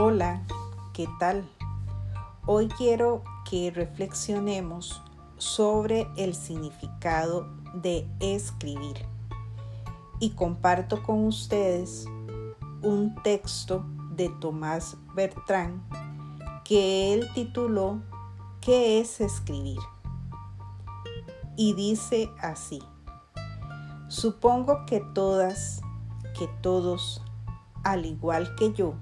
Hola, ¿qué tal? Hoy quiero que reflexionemos sobre el significado de escribir y comparto con ustedes un texto de Tomás Bertrand que él tituló ¿Qué es escribir? Y dice así, supongo que todas, que todos, al igual que yo,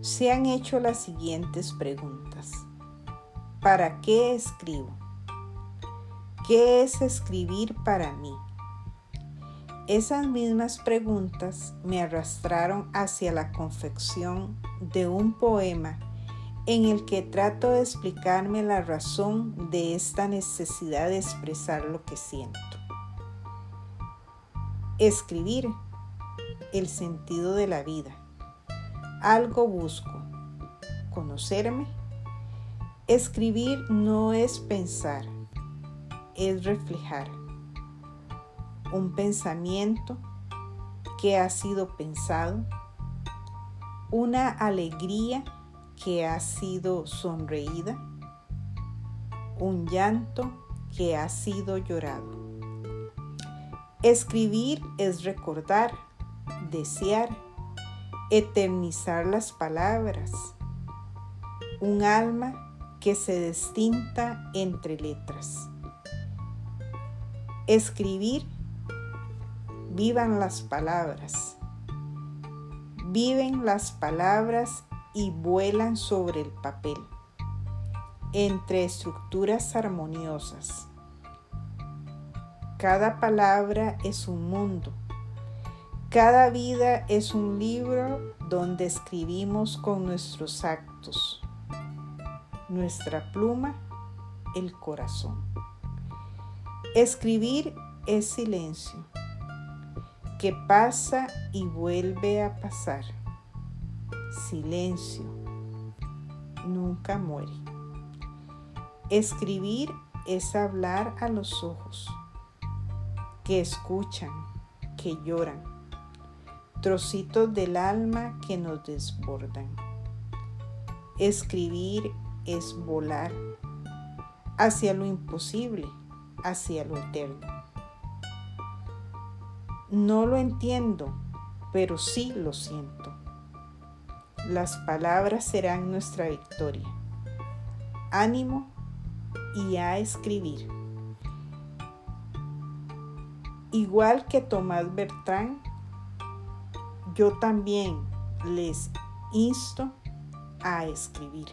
se han hecho las siguientes preguntas. ¿Para qué escribo? ¿Qué es escribir para mí? Esas mismas preguntas me arrastraron hacia la confección de un poema en el que trato de explicarme la razón de esta necesidad de expresar lo que siento. Escribir, el sentido de la vida algo busco. Conocerme. Escribir no es pensar, es reflejar un pensamiento que ha sido pensado, una alegría que ha sido sonreída, un llanto que ha sido llorado. Escribir es recordar, desear, eternizar las palabras, un alma que se distinta entre letras. Escribir, vivan las palabras, viven las palabras y vuelan sobre el papel, entre estructuras armoniosas. Cada palabra es un mundo cada vida es un libro donde escribimos con nuestros actos, nuestra pluma, el corazón. Escribir es silencio, que pasa y vuelve a pasar. Silencio, nunca muere. Escribir es hablar a los ojos, que escuchan, que lloran trocitos del alma que nos desbordan. Escribir es volar hacia lo imposible, hacia lo eterno. No lo entiendo, pero sí lo siento. Las palabras serán nuestra victoria. Ánimo y a escribir. Igual que Tomás Bertrand, yo también les insto a escribir.